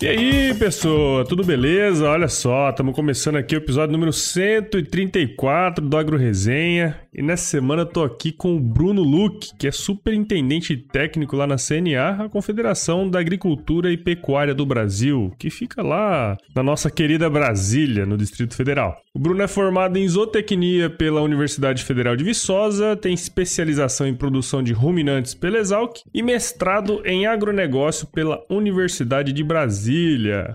E aí, pessoa, tudo beleza? Olha só, estamos começando aqui o episódio número 134 do Agro Resenha. E nessa semana eu tô aqui com o Bruno Luque, que é superintendente técnico lá na CNA, a Confederação da Agricultura e Pecuária do Brasil, que fica lá na nossa querida Brasília, no Distrito Federal. O Bruno é formado em zootecnia pela Universidade Federal de Viçosa, tem especialização em produção de ruminantes pela Exalc e mestrado em agronegócio pela Universidade de Brasília.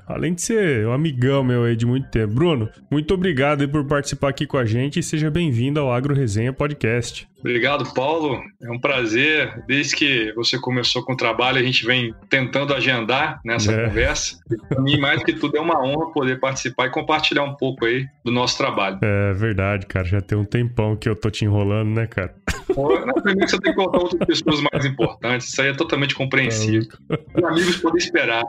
Além de ser um amigão meu aí de muito tempo. Bruno, muito obrigado por participar aqui com a gente e seja bem-vindo ao Agro Resenha Podcast. Obrigado, Paulo. É um prazer. Desde que você começou com o trabalho, a gente vem tentando agendar nessa é. conversa. Para mim, mais que tudo, é uma honra poder participar e compartilhar um pouco aí do nosso trabalho. É verdade, cara. Já tem um tempão que eu tô te enrolando, né, cara? Na primeiro você tem que colocar outras pessoas mais importantes. Isso aí é totalmente compreensível. Os amigos podem esperar.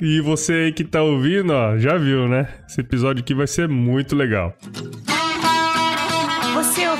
E você aí que tá ouvindo, ó, já viu, né? Esse episódio aqui vai ser muito legal.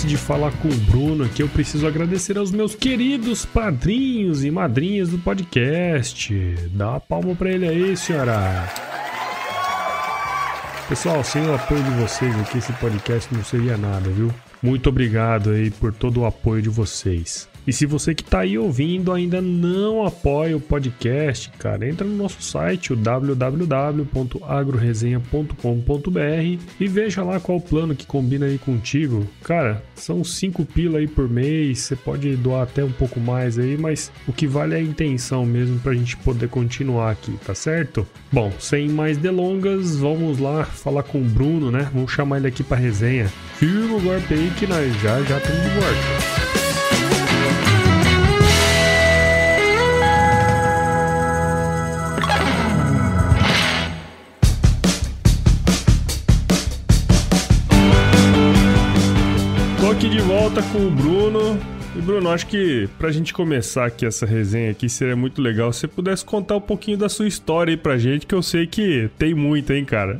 Antes de falar com o Bruno aqui, eu preciso agradecer aos meus queridos padrinhos e madrinhas do podcast. Dá uma palma pra ele aí, senhora. Pessoal, sem o apoio de vocês aqui, esse podcast não seria nada, viu? Muito obrigado aí por todo o apoio de vocês. E se você que está aí ouvindo ainda não apoia o podcast, cara, entra no nosso site, o www.agroresenha.com.br e veja lá qual plano que combina aí contigo. Cara, são 5 pila aí por mês, você pode doar até um pouco mais aí, mas o que vale é a intenção mesmo para a gente poder continuar aqui, tá certo? Bom, sem mais delongas, vamos lá falar com o Bruno, né? Vamos chamar ele aqui para resenha. Firma o golpe aí que nós já já estamos de volta. Volta com o Bruno. E Bruno, acho que pra gente começar aqui essa resenha aqui, seria muito legal se você pudesse contar um pouquinho da sua história aí pra gente, que eu sei que tem muito, hein, cara?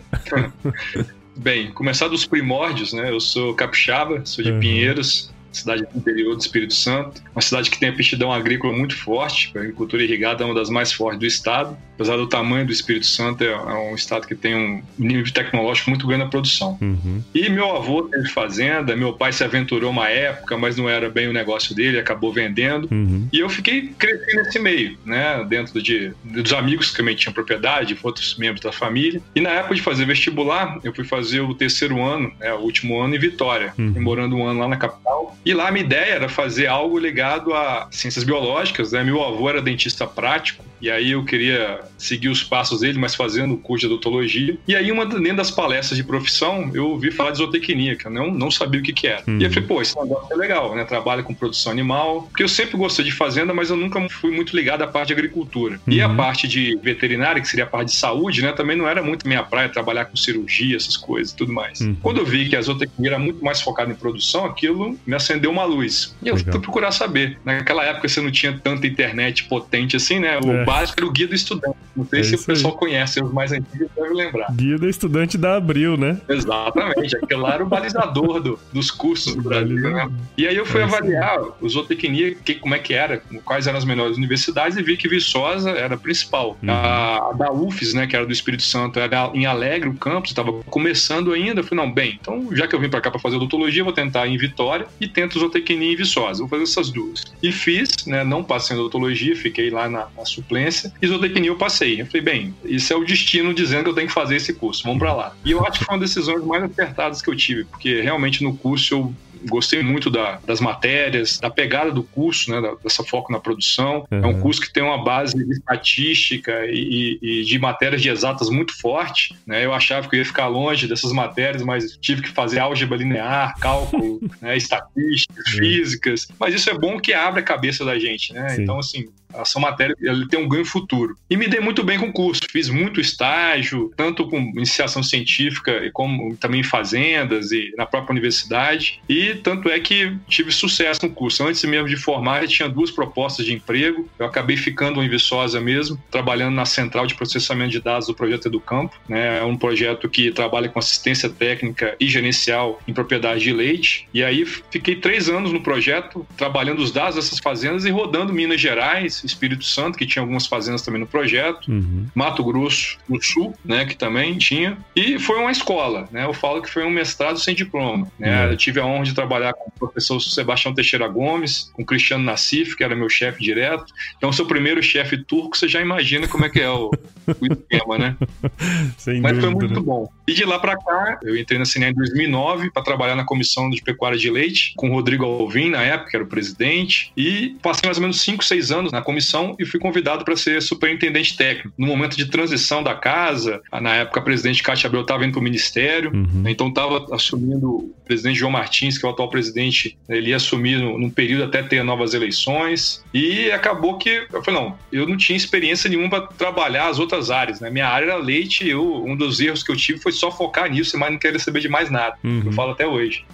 Bem, começar dos primórdios, né? Eu sou capixaba, sou de uhum. Pinheiros, cidade do interior do Espírito Santo, uma cidade que tem a aptidão agrícola muito forte, a agricultura irrigada é uma das mais fortes do estado, apesar do tamanho do Espírito Santo, é, um estado que tem um nível tecnológico muito grande na produção. Uhum. E meu avô teve fazenda, meu pai se aventurou uma época, mas não era bem o negócio dele, acabou vendendo, uhum. e eu fiquei crescendo nesse meio, né, dentro de, dos amigos que também tinham propriedade, outros membros da família, e na época de fazer vestibular, eu fui fazer o terceiro ano, né, o último ano em Vitória, uhum. morando um ano lá na capital, e lá a minha ideia era fazer algo ligado a ciências biológicas, né? Meu avô era dentista prático, e aí eu queria seguir os passos dele, mas fazendo o curso de odontologia. E aí, uma dentro das palestras de profissão, eu ouvi falar de zootecnia, que eu não, não sabia o que, que era. Uhum. E eu falei, pô, esse negócio é legal, né? Trabalho com produção animal, porque eu sempre gostei de fazenda, mas eu nunca fui muito ligado à parte de agricultura. Uhum. E a uhum. parte de veterinária, que seria a parte de saúde, né? Também não era muito minha praia, trabalhar com cirurgia, essas coisas e tudo mais. Uhum. Quando eu vi que a zootecnia era muito mais focada em produção, aquilo me acendeu uma luz. E eu legal. fui procurar saber. Naquela época você não tinha tanta internet potente assim, né? O é básico era o guia do estudante. Não sei é se o pessoal aí. conhece, os mais antigos devem lembrar. Guia do estudante da Abril, né? Exatamente. Aquele lá era o balizador do, dos cursos do Brasil, né? E aí eu fui é avaliar zootecnia, que, como é que era, quais eram as melhores universidades, e vi que Viçosa era a principal. Uhum. A, a, da UFES, né, que era do Espírito Santo, era em Alegre, o campus, estava começando ainda. Eu falei, não, bem, então já que eu vim para cá para fazer odontologia, vou tentar em Vitória e tento zootecnia em Viçosa. Vou fazer essas duas. E fiz, né, não passei em odontologia, fiquei lá na, na suplência e zootecnia eu passei. Eu falei, bem, isso é o destino dizendo que eu tenho que fazer esse curso, vamos para lá. E eu acho que foi uma das decisões mais acertadas que eu tive, porque realmente no curso eu gostei muito da, das matérias, da pegada do curso, né, dessa foco na produção. Uhum. É um curso que tem uma base de estatística e, e, de matérias de exatas muito forte. Né? Eu achava que eu ia ficar longe dessas matérias, mas tive que fazer álgebra linear, cálculo, né, estatística, físicas. Mas isso é bom que abre a cabeça da gente, né? Sim. Então, assim, essa matéria ele tem um ganho futuro. E me dei muito bem com o curso, fiz muito estágio, tanto com iniciação científica, como também em fazendas e na própria universidade. E tanto é que tive sucesso no curso. Antes mesmo de formar, eu tinha duas propostas de emprego. Eu acabei ficando em Viçosa mesmo, trabalhando na central de processamento de dados do projeto Educampo. Né? É um projeto que trabalha com assistência técnica e gerencial em propriedade de leite. E aí fiquei três anos no projeto, trabalhando os dados dessas fazendas e rodando Minas Gerais, Espírito Santo, que tinha algumas fazendas também no projeto, uhum. Mato Grosso do Sul, né, que também tinha, e foi uma escola, né, eu falo que foi um mestrado sem diploma, né, uhum. eu tive a honra de trabalhar com o professor Sebastião Teixeira Gomes, com o Cristiano Nassif, que era meu chefe direto, então seu primeiro chefe turco, você já imagina como é que é o, o esquema, né? Sem Mas dúvida, foi muito né? bom. E de lá para cá, eu entrei na CNE em 2009 para trabalhar na comissão de pecuária de leite, com o Rodrigo Alvim, na época, que era o presidente, e passei mais ou menos 5, 6 anos na comissão e fui convidado para ser superintendente técnico. No momento de transição da casa, na época a presidente Cátia Abreu estava indo para o ministério, uhum. então estava assumindo o presidente João Martins, que é o atual presidente, ele ia assumir num período até ter novas eleições. E acabou que eu falei, não, eu não tinha experiência nenhuma para trabalhar as outras áreas, né? Minha área era leite e eu, um dos erros que eu tive foi só focar nisso, mas não querer saber de mais nada. Uhum. Eu falo até hoje.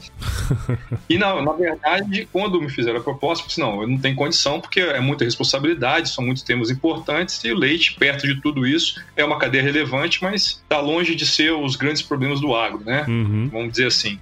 e na, na verdade, quando me fizeram a proposta, eu disse, não, eu não tenho condição porque é muita responsabilidade responsabilidade, são muitos temas importantes e o leite, perto de tudo isso, é uma cadeia relevante, mas está longe de ser os grandes problemas do agro, né? Uhum. Vamos dizer assim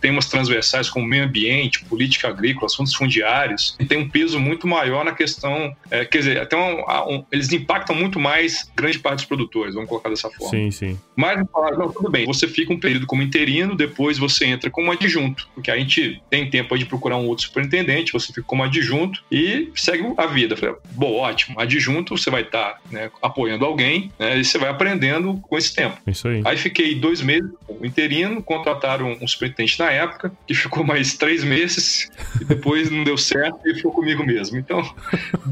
temas transversais como meio ambiente, política agrícola, assuntos fundiários, tem um peso muito maior na questão, é, quer dizer, até um, um, eles impactam muito mais grande parte dos produtores, vamos colocar dessa forma. Sim, sim. Mas não, tudo bem, você fica um período como interino, depois você entra como adjunto, porque a gente tem tempo de procurar um outro superintendente, você fica como adjunto e segue a vida. Falei, bom, ótimo, adjunto, você vai estar tá, né, apoiando alguém, né, e você vai aprendendo com esse tempo. Isso aí. Aí fiquei dois meses interino, contrataram uns superintendente na época, que ficou mais três meses e depois não deu certo e ficou comigo mesmo. Então,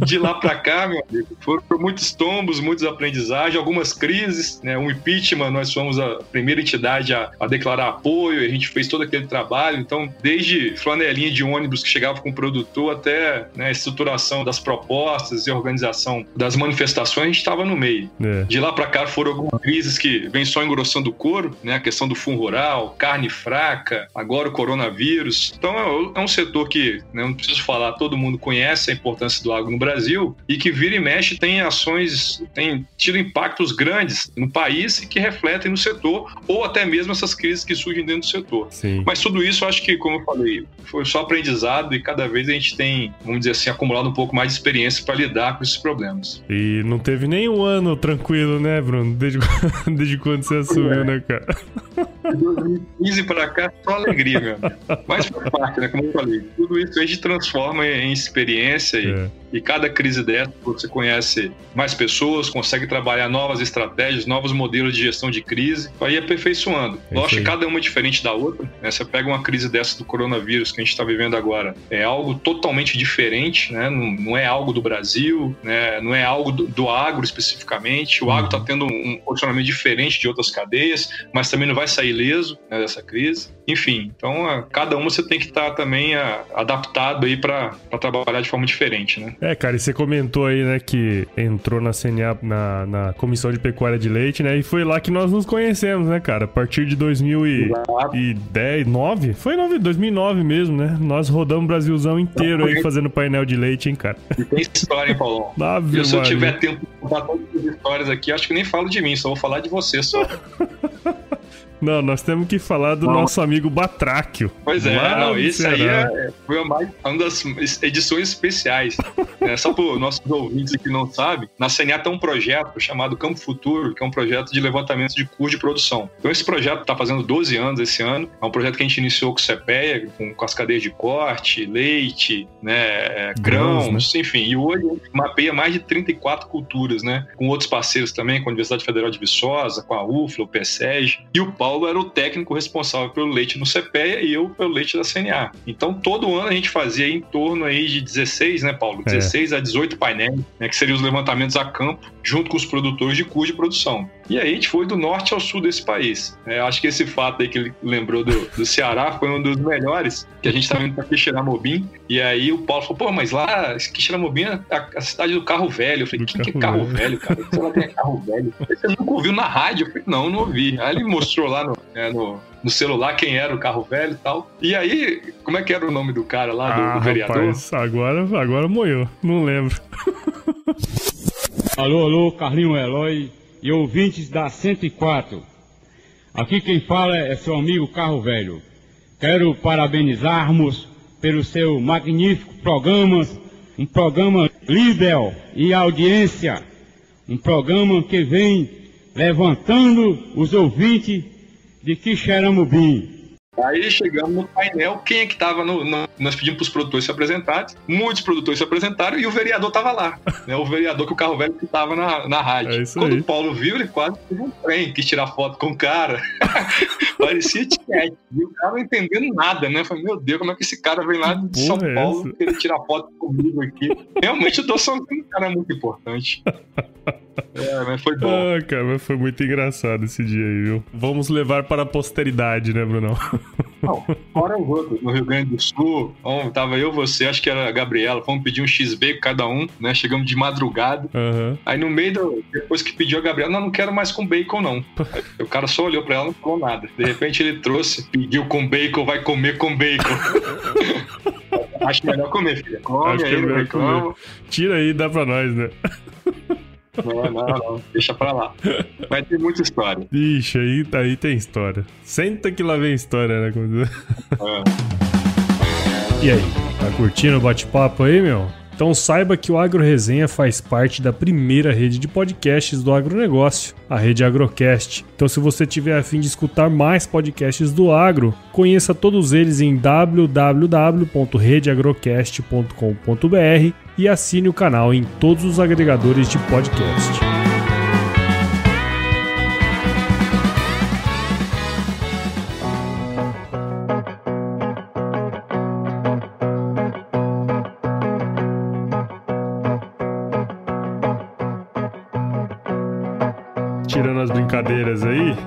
de lá para cá, meu amigo, foram muitos tombos, muitos aprendizagens, algumas crises, né? Um impeachment, nós fomos a primeira entidade a, a declarar apoio, a gente fez todo aquele trabalho. Então, desde flanelinha de ônibus que chegava com o produtor até né, a estruturação das propostas e organização das manifestações, a gente estava no meio. É. De lá para cá foram algumas crises que vem só engrossando o couro, né? A questão do fundo rural, carne fraca, agora o coronavírus. Então é, é um setor que, né, não preciso falar, todo mundo conhece a importância do agro no Brasil e que vira e mexe tem ações, tem tido impactos grandes no país e que refletem no setor ou até mesmo essas crises que surgem dentro do setor. Sim. Mas tudo isso, acho que, como eu falei, foi só aprendizado e cada vez a gente tem, vamos dizer assim, acumulado um pouco mais de experiência para lidar com esses problemas. E não teve nenhum ano tranquilo, né, Bruno? Desde, desde quando você assumiu, é. né, cara? De 2015 para cá, só alegria, meu amigo. Mas faz parte, né? Como eu falei, tudo isso a gente transforma em experiência e, é. e cada crise dessa você conhece mais pessoas, consegue trabalhar novas estratégias, novos modelos de gestão de crise, vai aperfeiçoando. É Lógico que cada uma é diferente da outra. Né? Você pega uma crise dessa do coronavírus que a gente está vivendo agora, é algo totalmente diferente, né? Não, não é algo do Brasil, né? não é algo do, do agro especificamente. O agro está tendo um posicionamento diferente de outras cadeias, mas também não vai sair ileso né, dessa crise. Enfim, então a, cada uma você tem que estar tá também a, adaptado aí para trabalhar de forma diferente, né? É, cara, e você comentou aí, né, que entrou na CNA, na, na Comissão de Pecuária de Leite, né, e foi lá que nós nos conhecemos, né, cara? A partir de 2010, 9? Foi 9, 2009 mesmo, né? Nós rodamos o Brasilzão inteiro aí fazendo painel de leite, hein, cara? E tem história, hein, Paulão? e se eu tiver tempo de contar todas as histórias aqui, acho que nem falo de mim, só vou falar de você só. Não, nós temos que falar do não. nosso amigo Batráquio. Pois é, não, esse aí é, foi uma, uma das edições especiais. é, só para os nossos ouvintes que não sabem, na CNA tem um projeto chamado Campo Futuro, que é um projeto de levantamento de custo de produção. Então esse projeto está fazendo 12 anos esse ano, é um projeto que a gente iniciou com o CPEA, com, com as cadeias de corte, leite, né, grãos, grãos né? enfim. E hoje a gente mapeia mais de 34 culturas, né, com outros parceiros também, com a Universidade Federal de Viçosa, com a UFLA, o PSEG e o Paulo Paulo era o técnico responsável pelo leite no CPEA e eu pelo leite da CNA. Então, todo ano a gente fazia em torno aí de 16, né, Paulo? 16 é. a 18 painéis, né, que seriam os levantamentos a campo, junto com os produtores de custo de produção. E aí a gente foi do norte ao sul desse país. É, acho que esse fato aí que ele lembrou do, do Ceará foi um dos melhores, que a gente estava indo para Quixeramobim, e aí o Paulo falou, pô, mas lá, Quixeramobim é a, a, cidade do carro velho. Eu falei, quem que é carro velho, cara? Você lá tem carro velho? Você nunca ouviu na rádio? Eu falei, não, não ouvi. Aí ele mostrou lá no, é, no, no celular quem era o carro velho e tal. E aí, como é que era o nome do cara lá, do, ah, do vereador? Rapaz, agora, agora moiou, não lembro. alô, alô, Carlinho Eloy e ouvintes da 104. Aqui quem fala é seu amigo Carro Velho. Quero parabenizarmos pelo seu magnífico programa, um programa líder e audiência, um programa que vem levantando os ouvintes de Quixeramobim, Aí chegamos no painel, quem é que estava no, no, Nós pedimos para os produtores se apresentarem, muitos produtores se apresentaram e o vereador estava lá. Né? O vereador que o carro velho que estava na, na rádio. É Quando aí. o Paulo viu, ele quase teve um trem, quis tirar foto com o cara. Parecia tiete. E o cara não entendendo nada, né? Falei, meu Deus, como é que esse cara vem lá de Porra São é Paulo querer tirar foto comigo aqui? Realmente o Doção é um cara muito importante. É, mas foi bom. Ah, cara, mas foi muito engraçado esse dia aí, viu? Vamos levar para a posteridade, né, Brunão? Não, fora os outros, no Rio Grande do Sul, bom, tava eu, você, acho que era a Gabriela, fomos pedir um X-Bacon cada um, né? Chegamos de madrugada. Uhum. Aí no meio, do, depois que pediu a Gabriela, não, não quero mais com bacon, não. Aí, o cara só olhou pra ela e não falou nada. De repente ele trouxe, pediu com bacon, vai comer com bacon. acho melhor comer, filha. Come acho aí, é vai, comer. Tira aí, dá pra nós, né? Não, não, não. Deixa pra lá. Mas tem muita história. Ixi, aí, aí tem história. Senta que lá vem história, né? É. E aí, tá curtindo o bate-papo aí, meu? Então saiba que o Agro Resenha faz parte da primeira rede de podcasts do agronegócio, a rede Agrocast. Então se você tiver a fim de escutar mais podcasts do agro, conheça todos eles em www.redeagrocast.com.br e assine o canal em todos os agregadores de podcast.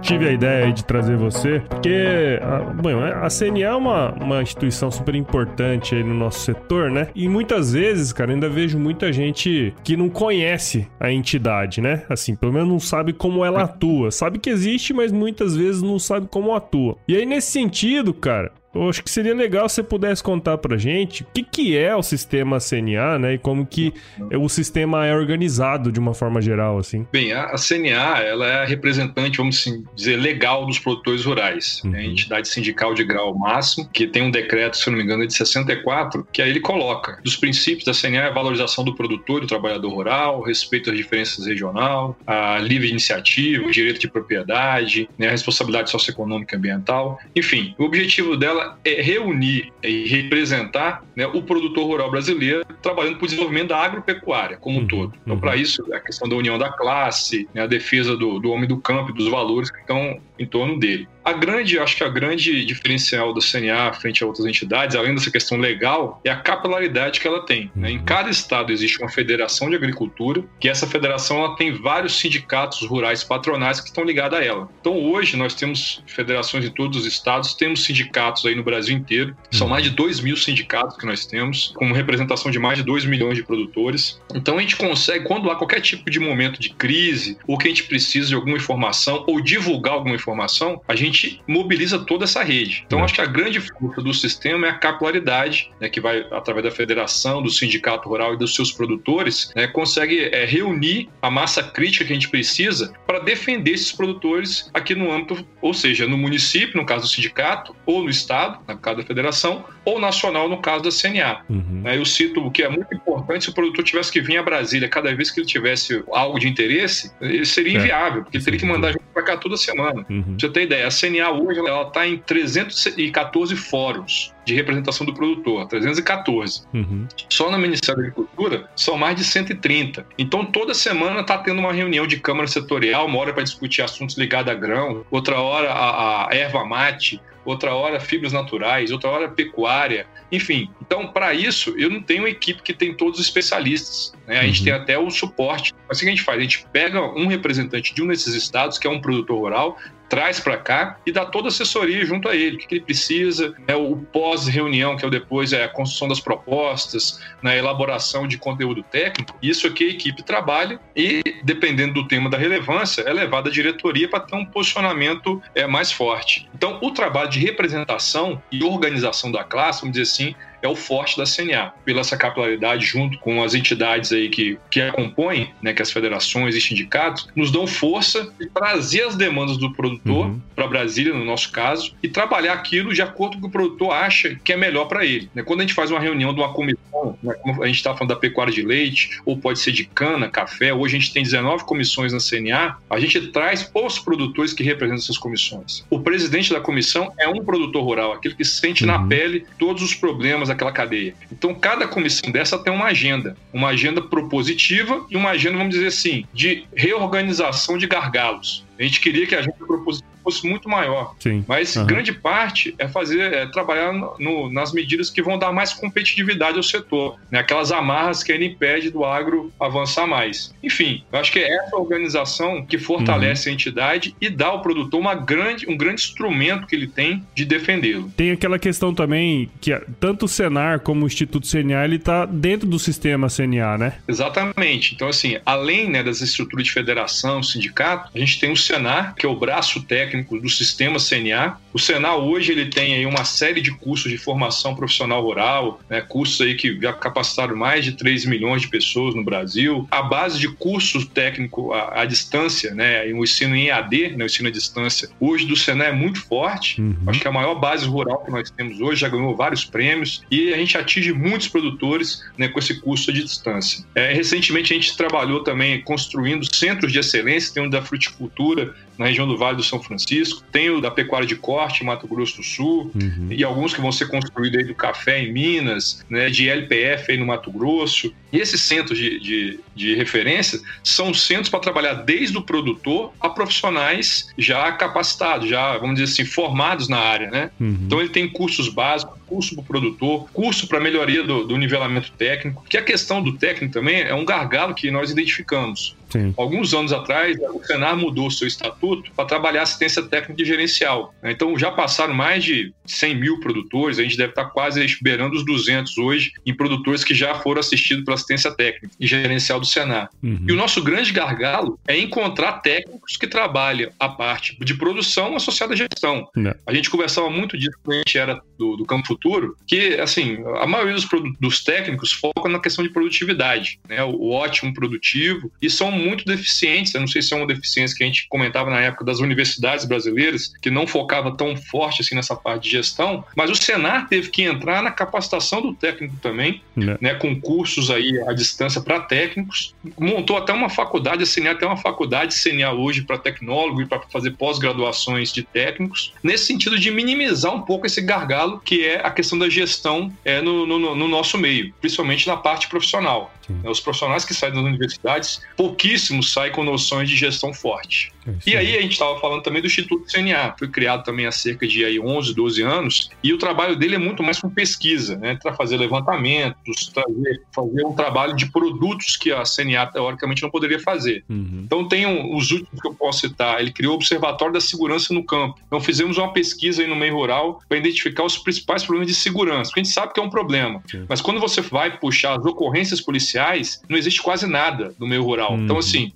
Tive a ideia de trazer você, porque a, bom, a CNA é uma, uma instituição super importante aí no nosso setor, né? E muitas vezes, cara, ainda vejo muita gente que não conhece a entidade, né? Assim, pelo menos não sabe como ela atua. Sabe que existe, mas muitas vezes não sabe como atua. E aí, nesse sentido, cara, eu acho que seria legal se você pudesse contar pra gente o que, que é o sistema CNA, né? E como que o sistema é organizado de uma forma geral, assim. Bem, a CNA, ela é a representante, vamos assim, dizer, legal dos produtores rurais. Uhum. É a entidade sindical de grau máximo, que tem um decreto, se não me engano, de 64, que aí ele coloca. Dos princípios da CNA é a valorização do produtor e do trabalhador rural, respeito às diferenças regional, a livre iniciativa, o direito de propriedade, né, a responsabilidade socioeconômica e ambiental. Enfim, o objetivo dela é reunir e representar né, o produtor rural brasileiro trabalhando para o desenvolvimento da agropecuária como um uhum, todo. Então, uhum. para isso, a questão da união da classe, né, a defesa do, do homem do campo e dos valores que estão em torno dele. A grande, acho que a grande diferencial da CNA frente a outras entidades, além dessa questão legal, é a capilaridade que ela tem. Né? Em cada estado existe uma federação de agricultura, que essa federação ela tem vários sindicatos rurais patronais que estão ligados a ela. Então hoje nós temos federações em todos os estados, temos sindicatos aí no Brasil inteiro, são mais de 2 mil sindicatos que nós temos, com representação de mais de 2 milhões de produtores. Então a gente consegue, quando há qualquer tipo de momento de crise, ou que a gente precisa de alguma informação, ou divulgar alguma informação, a gente mobiliza toda essa rede. Então, é. acho que a grande força do sistema é a capilaridade, né, que vai através da federação, do sindicato rural e dos seus produtores, né, consegue é, reunir a massa crítica que a gente precisa para defender esses produtores aqui no âmbito, ou seja, no município, no caso do sindicato, ou no estado estado, no caso da federação, ou nacional, no caso da CNA. Uhum. Eu cito o que é muito importante: se o produtor tivesse que vir a Brasília cada vez que ele tivesse algo de interesse, ele seria inviável, porque ele teria que mandar gente para cá toda semana. Uhum. Pra você ter ideia, a CNA hoje ela está em 314 fóruns de representação do produtor, 314. Uhum. Só no Ministério da Agricultura são mais de 130. Então toda semana está tendo uma reunião de Câmara Setorial, uma hora para discutir assuntos ligados a grão, outra hora a, a erva mate, outra hora fibras naturais, outra hora pecuária, enfim. Então, para isso, eu não tenho uma equipe que tem todos os especialistas. Né? A gente uhum. tem até o suporte. Mas o que a gente faz? A gente pega um representante de um desses estados, que é um produtor rural, traz para cá e dá toda a assessoria junto a ele, o que, ele precisa, né, o pós-reunião, que é o depois é a construção das propostas, na né, elaboração de conteúdo técnico, isso aqui a equipe trabalha e, dependendo do tema da relevância, é levada à diretoria para ter um posicionamento é, mais forte. Então, o trabalho de representação e organização da classe, vamos dizer assim, é o forte da CNA, pela essa capilaridade junto com as entidades aí que, que a compõem, né, que as federações e sindicatos, nos dão força de trazer as demandas do produtor uhum. para Brasília, no nosso caso, e trabalhar aquilo de acordo com o que o produtor acha que é melhor para ele. Né? Quando a gente faz uma reunião de uma comissão, né, como a gente está falando da pecuária de leite, ou pode ser de cana, café, hoje a gente tem 19 comissões na CNA, a gente traz os produtores que representam essas comissões. O presidente da comissão é um produtor rural, aquele que sente uhum. na pele todos os problemas daquela cadeia. Então, cada comissão dessa tem uma agenda, uma agenda propositiva e uma agenda, vamos dizer assim, de reorganização de gargalos. A gente queria que a agenda propositiva fosse muito maior. Sim. Mas uhum. grande parte é fazer, é trabalhar no, nas medidas que vão dar mais competitividade ao setor, né? aquelas amarras que ainda impede do agro avançar mais. Enfim, eu acho que é essa organização que fortalece uhum. a entidade e dá ao produtor uma grande, um grande instrumento que ele tem de defendê-lo. Tem aquela questão também que tanto o Senar como o Instituto CNA ele está dentro do sistema CNA, né? Exatamente. Então, assim, além né, das estruturas de federação, sindicato, a gente tem o Senar, que é o braço técnico técnico do sistema CNA. O Senal hoje ele tem aí uma série de cursos de formação profissional rural, né, cursos aí que já capacitaram mais de 3 milhões de pessoas no Brasil. A base de cursos técnico à, à distância, né, o ensino em EAD, né, o ensino à distância, hoje do Senai é muito forte. Uhum. Acho que é a maior base rural que nós temos hoje, já ganhou vários prêmios e a gente atinge muitos produtores né, com esse curso de distância. É, recentemente a gente trabalhou também construindo centros de excelência, tem um da fruticultura na região do Vale do São Francisco, tem o da pecuária de corte em Mato Grosso do Sul, uhum. e alguns que vão ser construídos aí do café em Minas, né, de LPF aí no Mato Grosso. E esses centros de, de, de referência são centros para trabalhar desde o produtor a profissionais já capacitados, já, vamos dizer assim, formados na área, né? Uhum. Então ele tem cursos básicos, curso para o produtor, curso para melhoria do, do nivelamento técnico, que a questão do técnico também é um gargalo que nós identificamos. Sim. Alguns anos atrás, o Senar mudou seu estatuto para trabalhar assistência técnica e gerencial. Então, já passaram mais de 100 mil produtores, a gente deve estar quase beirando os 200 hoje em produtores que já foram assistidos pela assistência técnica e gerencial do Senar. Uhum. E o nosso grande gargalo é encontrar técnicos que trabalham a parte de produção associada à gestão. Não. A gente conversava muito disso quando a gente era do, do Campo Futuro, que, assim, a maioria dos, dos técnicos foca na questão de produtividade, né? o, o ótimo produtivo, e são muito deficientes. Eu não sei se é uma deficiência que a gente comentava na época das universidades brasileiras, que não focava tão forte assim nessa parte de gestão, mas o Senar teve que entrar na capacitação do técnico também, é. né, com cursos aí à distância para técnicos. Montou até uma faculdade, a CNA tem uma faculdade CNA hoje para tecnólogo e para fazer pós-graduações de técnicos, nesse sentido de minimizar um pouco esse gargalo que é a questão da gestão é, no, no, no nosso meio, principalmente na parte profissional. Sim. Os profissionais que saem das universidades, pouquíssimos saem com noções de gestão forte. É e aí a gente estava falando também do Instituto CNA, foi criado também há cerca de aí 11, 12 anos, e o trabalho dele é muito mais com pesquisa, né, para fazer levantamentos, trazer, fazer um trabalho de produtos que a CNA teoricamente não poderia fazer. Uhum. Então tem um, os últimos que eu posso citar, ele criou o Observatório da Segurança no Campo. Então fizemos uma pesquisa aí no meio rural para identificar os principais problemas de segurança, porque a gente sabe que é um problema, Sim. mas quando você vai puxar as ocorrências policiais, não existe quase nada no meio rural. Então Então, assim,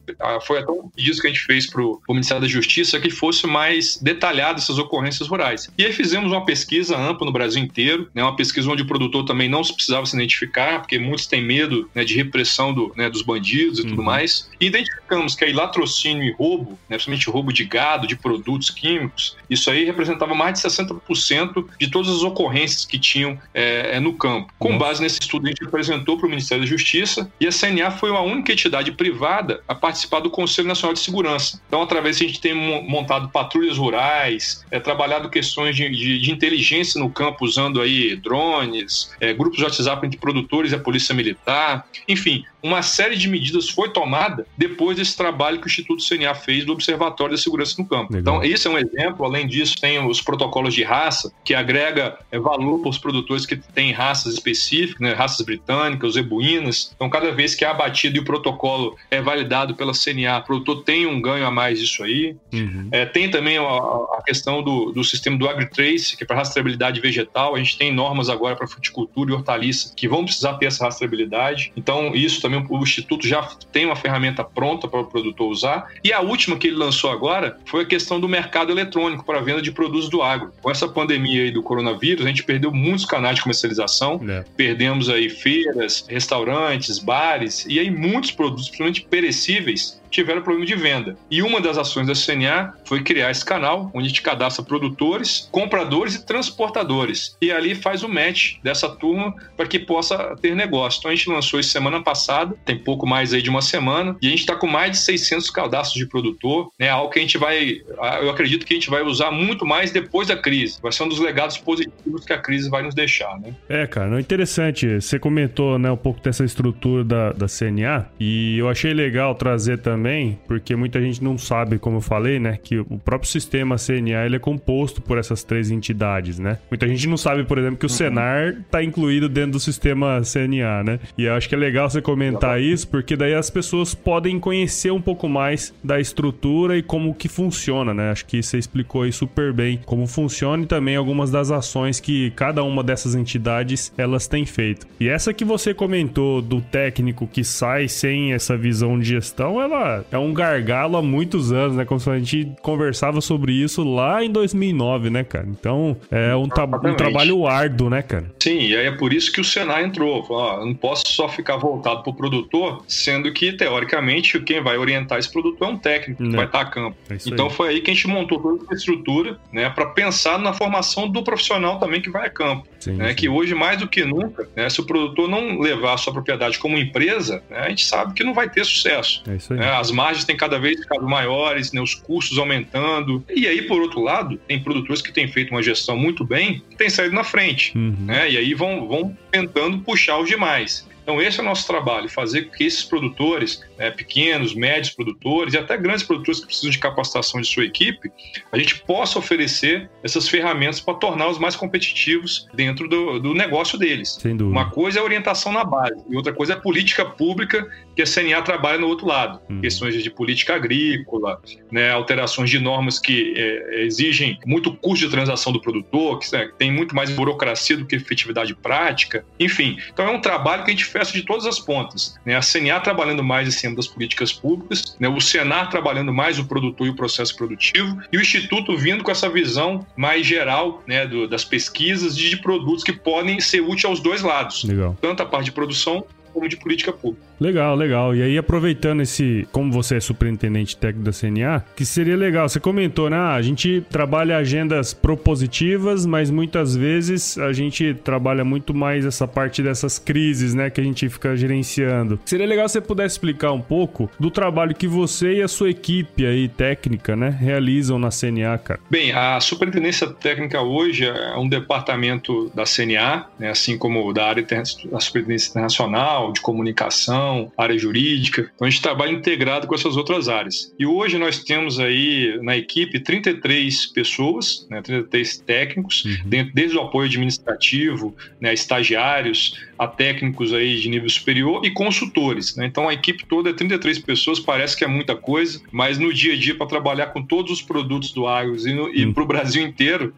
foi até um pedido que a gente fez para o Ministério da Justiça que fosse mais detalhado essas ocorrências rurais. E aí fizemos uma pesquisa ampla no Brasil inteiro, né, uma pesquisa onde o produtor também não precisava se identificar, porque muitos têm medo né, de repressão do, né, dos bandidos e uhum. tudo mais. E identificamos que aí latrocínio e roubo, né, principalmente roubo de gado, de produtos químicos, isso aí representava mais de 60% de todas as ocorrências que tinham é, no campo. Com base nesse estudo, a gente apresentou para o Ministério da Justiça e a CNA foi a única entidade privada a participar do Conselho Nacional de Segurança. Então, através disso, a gente tem montado patrulhas rurais, é, trabalhado questões de, de, de inteligência no campo usando aí drones, é, grupos de WhatsApp entre produtores e a Polícia Militar, enfim, uma série de medidas foi tomada depois desse trabalho que o Instituto CNA fez do Observatório da Segurança no Campo. Legal. Então, esse é um exemplo. Além disso, tem os protocolos de raça, que agrega é, valor para os produtores que têm raças específicas, né, raças britânicas, zebuínas. Então, cada vez que é abatido e o protocolo é validado pela CNA, o produtor tem um ganho a mais disso aí. Uhum. É, tem também a, a questão do, do, sistema do AgriTrace, que é para rastreabilidade vegetal. A gente tem normas agora para fruticultura e hortaliça que vão precisar ter essa rastreabilidade. Então, isso também o Instituto já tem uma ferramenta pronta para o produtor usar. E a última que ele lançou agora foi a questão do mercado eletrônico para venda de produtos do agro. Com essa pandemia aí do coronavírus, a gente perdeu muitos canais de comercialização, é. perdemos aí feiras, restaurantes, bares, e aí muitos produtos, principalmente perecíveis, tiveram problema de venda. E uma das ações da CNA foi criar esse canal, onde a gente cadastra produtores, compradores e transportadores. E ali faz o match dessa turma para que possa ter negócio. Então a gente lançou isso semana passada, tem pouco mais aí de uma semana, e a gente está com mais de 600 cadastros de produtor, né? Algo que a gente vai, eu acredito que a gente vai usar muito mais depois da crise. Vai ser um dos legados positivos que a crise vai nos deixar, né? É, cara, interessante. Você comentou, né, um pouco dessa estrutura da, da CNA, e eu achei legal trazer também também, porque muita gente não sabe, como eu falei, né, que o próprio sistema CNA ele é composto por essas três entidades, né? Muita gente não sabe, por exemplo, que o uhum. Senar está incluído dentro do sistema CNA, né? E eu acho que é legal você comentar isso, porque daí as pessoas podem conhecer um pouco mais da estrutura e como que funciona, né? Acho que você explicou aí super bem como funciona e também algumas das ações que cada uma dessas entidades elas têm feito. E essa que você comentou do técnico que sai sem essa visão de gestão, ela é um gargalo há muitos anos, né? Como se a gente conversava sobre isso lá em 2009, né, cara? Então, é um, tra um trabalho árduo, né, cara? Sim, e aí é por isso que o Senai entrou. Falou, ó, não posso só ficar voltado pro produtor, sendo que, teoricamente, quem vai orientar esse produtor é um técnico, que né. vai estar a campo. É então, aí. foi aí que a gente montou toda a estrutura, né, para pensar na formação do profissional também que vai a campo. Sim, né, sim. Que hoje, mais do que nunca, né, se o produtor não levar a sua propriedade como empresa, né, a gente sabe que não vai ter sucesso. É. Né, as margens têm cada vez ficado maiores, né, os custos aumentando. E aí, por outro lado, tem produtores que têm feito uma gestão muito bem, que têm saído na frente. Uhum. Né, e aí vão, vão tentando puxar os demais. Então, esse é o nosso trabalho, fazer com que esses produtores, né, pequenos, médios produtores e até grandes produtores que precisam de capacitação de sua equipe, a gente possa oferecer essas ferramentas para torná-los mais competitivos dentro do, do negócio deles. Sem dúvida. Uma coisa é orientação na base, e outra coisa é política pública que a CNA trabalha no outro lado. Hum. Questões de política agrícola, né, alterações de normas que é, exigem muito custo de transação do produtor, que é, tem muito mais burocracia do que efetividade prática. Enfim, então é um trabalho que a gente festa de todas as pontas. Né? A CNA trabalhando mais em cima das políticas públicas, né? o Senar trabalhando mais o produtor e o processo produtivo, e o Instituto vindo com essa visão mais geral né, do, das pesquisas de, de produtos que podem ser úteis aos dois lados. Legal. Tanto a parte de produção como de política pública. Legal, legal. E aí, aproveitando esse, como você é superintendente técnico da CNA, que seria legal, você comentou, né? Ah, a gente trabalha agendas propositivas, mas muitas vezes a gente trabalha muito mais essa parte dessas crises, né? Que a gente fica gerenciando. Seria legal se você pudesse explicar um pouco do trabalho que você e a sua equipe aí técnica, né, realizam na CNA, cara. Bem, a superintendência técnica hoje é um departamento da CNA, né, assim como da área da superintendência internacional, de comunicação, área jurídica. Então a gente trabalha integrado com essas outras áreas. E hoje nós temos aí na equipe 33 pessoas, né, 33 técnicos, uhum. desde o apoio administrativo, né, estagiários, a técnicos aí de nível superior e consultores. Né? Então a equipe toda é 33 pessoas, parece que é muita coisa, mas no dia a dia para trabalhar com todos os produtos do Agros e, no, e hum. para o Brasil inteiro,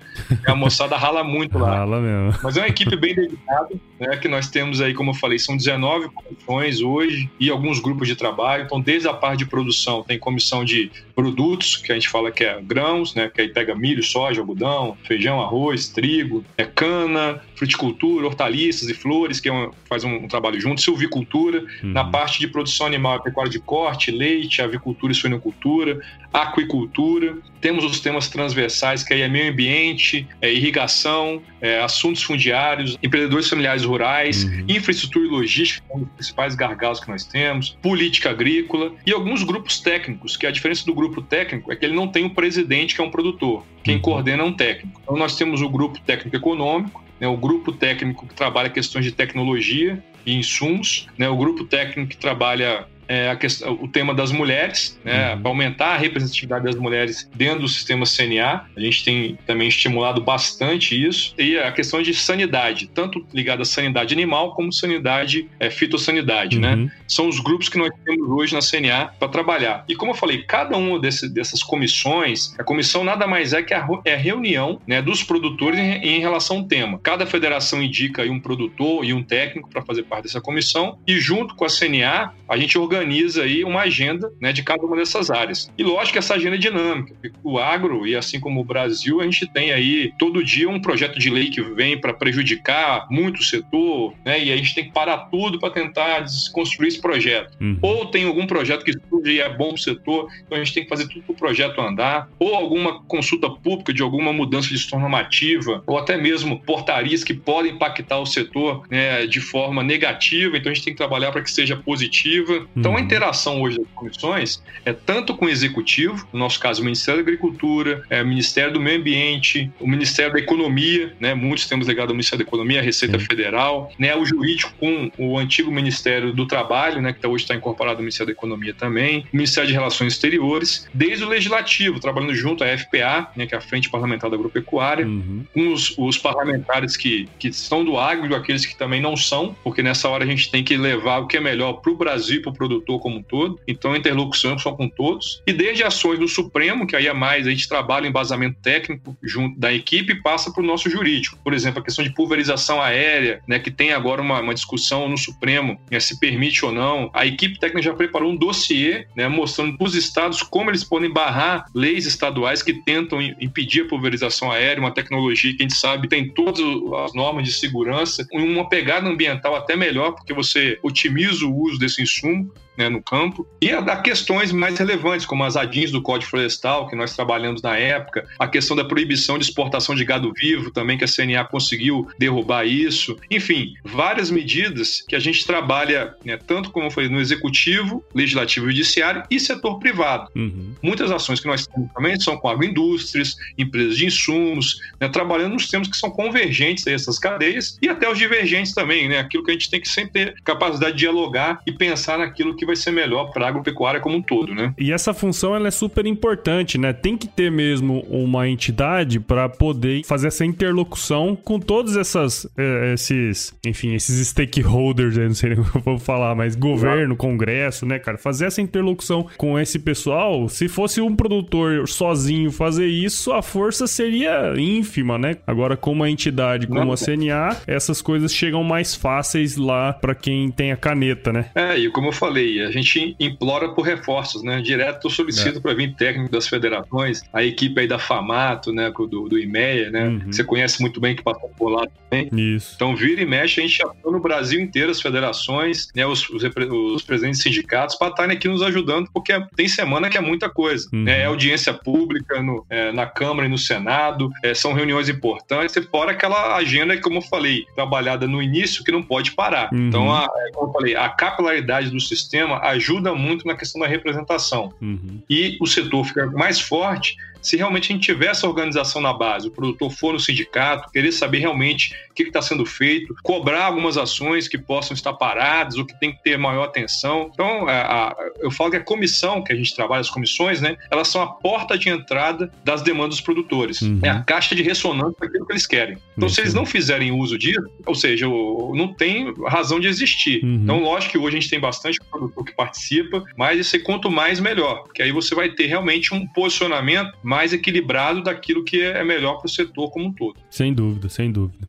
a moçada rala muito lá. Rala mesmo. Mas é uma equipe bem dedicada, né, que nós temos aí, como eu falei, são 19 nove comissões hoje e alguns grupos de trabalho. Então, desde a parte de produção, tem comissão de produtos, que a gente fala que é grãos, né? Que aí pega milho, soja, algodão, feijão, arroz, trigo, é cana, fruticultura, hortaliças e flores, que é um, faz um, um, trabalho junto, silvicultura. Uhum. Na parte de produção animal, pecuária de corte, leite, avicultura e suinocultura, aquicultura. Temos os temas transversais, que aí é meio ambiente, é irrigação, é assuntos fundiários, empreendedores familiares rurais, uhum. infraestrutura e logística, que são os principais gargalos que nós temos, política agrícola e alguns grupos técnicos, que a diferença do grupo técnico é que ele não tem um presidente que é um produtor. Quem uhum. coordena é um técnico. Então nós temos o grupo técnico econômico, né, o grupo técnico que trabalha questões de tecnologia e insumos, né, o grupo técnico que trabalha é, questão, o tema das mulheres, né, uhum. para aumentar a representatividade das mulheres dentro do sistema CNA. A gente tem também estimulado bastante isso. E a questão de sanidade, tanto ligada à sanidade animal como sanidade é, fitossanidade. Né? Uhum. Né? São os grupos que nós temos hoje na CNA para trabalhar. E como eu falei, cada uma desse, dessas comissões, a comissão nada mais é que a, é a reunião né, dos produtores em, em, relação ao tema. Cada federação indica um produtor e um técnico para fazer parte dessa comissão, e junto com a CNA, a gente organiza organiza aí uma agenda né, de cada uma dessas áreas. E lógico que essa agenda é dinâmica. O agro, e assim como o Brasil, a gente tem aí todo dia um projeto de lei que vem para prejudicar muito o setor, né, e a gente tem que parar tudo para tentar desconstruir esse projeto. Uhum. Ou tem algum projeto que surge e é bom para o setor, então a gente tem que fazer tudo para o projeto andar, ou alguma consulta pública de alguma mudança de normativa, ou até mesmo portarias que podem impactar o setor né, de forma negativa, então a gente tem que trabalhar para que seja positiva. Então, a uhum. interação hoje das comissões é tanto com o executivo, no nosso caso, o Ministério da Agricultura, é, o Ministério do Meio Ambiente, o Ministério da Economia, né? Muitos temos ligado ao Ministério da Economia, a Receita Sim. Federal, né? O jurídico com o antigo Ministério do Trabalho, né? Que hoje está incorporado no Ministério da Economia também, o Ministério de Relações Exteriores, desde o Legislativo, trabalhando junto à FPA, né? Que é a Frente Parlamentar da Agropecuária, uhum. com os, os parlamentares que, que são do agro aqueles que também não são, porque nessa hora a gente tem que levar o que é melhor para o Brasil e para o produtor como um todo, então interlocução é só com todos. E desde ações do Supremo, que aí é mais, a gente trabalha o embasamento técnico junto da equipe passa para o nosso jurídico. Por exemplo, a questão de pulverização aérea, né, que tem agora uma, uma discussão no Supremo, né, se permite ou não. A equipe técnica já preparou um dossiê né, mostrando para os estados como eles podem barrar leis estaduais que tentam impedir a pulverização aérea, uma tecnologia que a gente sabe tem todas as normas de segurança, uma pegada ambiental até melhor, porque você otimiza o uso desse insumo né, no campo, e a, questões mais relevantes, como as ADINs do Código Florestal, que nós trabalhamos na época, a questão da proibição de exportação de gado vivo, também que a CNA conseguiu derrubar isso. Enfim, várias medidas que a gente trabalha, né, tanto como foi no executivo, legislativo e judiciário e setor privado. Uhum. Muitas ações que nós temos também são com agroindústrias, empresas de insumos, né, trabalhando nos temas que são convergentes a essas cadeias e até os divergentes também, né, aquilo que a gente tem que sempre ter capacidade de dialogar e pensar naquilo que que vai ser melhor para a agropecuária como um todo, né? E essa função ela é super importante, né? Tem que ter mesmo uma entidade para poder fazer essa interlocução com todos essas, é, esses, enfim, esses stakeholders, não sei nem como eu vou falar, mas governo, congresso, né, cara? Fazer essa interlocução com esse pessoal, se fosse um produtor sozinho fazer isso, a força seria ínfima, né? Agora, com uma entidade como não, a CNA, essas coisas chegam mais fáceis lá para quem tem a caneta, né? É, e como eu falei, a gente implora por reforços, né? Direto solicito é. para vir técnico das federações, a equipe aí da FAMATO, né? Do, do IMEA, né? Uhum. Você conhece muito bem que passou por lá também. Isso. Então, vira e mexe, a gente atua no Brasil inteiro, as federações, né? Os, os, os presidentes de sindicatos, para estarem aqui nos ajudando, porque tem semana que é muita coisa. Uhum. Né? É audiência pública no, é, na Câmara e no Senado, é, são reuniões importantes, e fora aquela agenda, como eu falei, trabalhada no início, que não pode parar. Uhum. Então, a, é, como eu falei, a capilaridade do sistema sistema ajuda muito na questão da representação. Uhum. E o setor fica mais forte se realmente a gente tiver essa organização na base, o produtor for no sindicato, querer saber realmente o que está sendo feito, cobrar algumas ações que possam estar paradas ou que tem que ter maior atenção. Então, a, a, eu falo que a comissão que a gente trabalha, as comissões, né, elas são a porta de entrada das demandas dos produtores. Uhum. É a caixa de ressonância daquilo que eles querem. Então, se eles não fizerem uso disso, ou seja, não tem razão de existir. Uhum. Então, lógico que hoje a gente tem bastante produtor que participa, mas esse quanto mais melhor, porque aí você vai ter realmente um posicionamento mais equilibrado daquilo que é melhor para o setor como um todo. Sem dúvida, sem dúvida.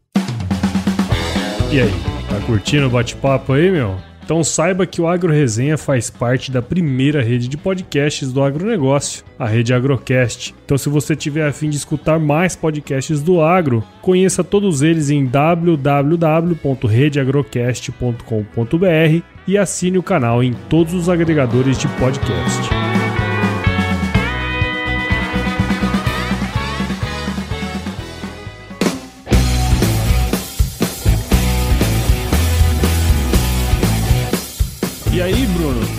E aí, tá curtindo o bate-papo aí, meu? Então saiba que o Agro Resenha faz parte da primeira rede de podcasts do agronegócio, a rede Agrocast. Então se você tiver a fim de escutar mais podcasts do agro, conheça todos eles em www.redeagrocast.com.br e assine o canal em todos os agregadores de podcast.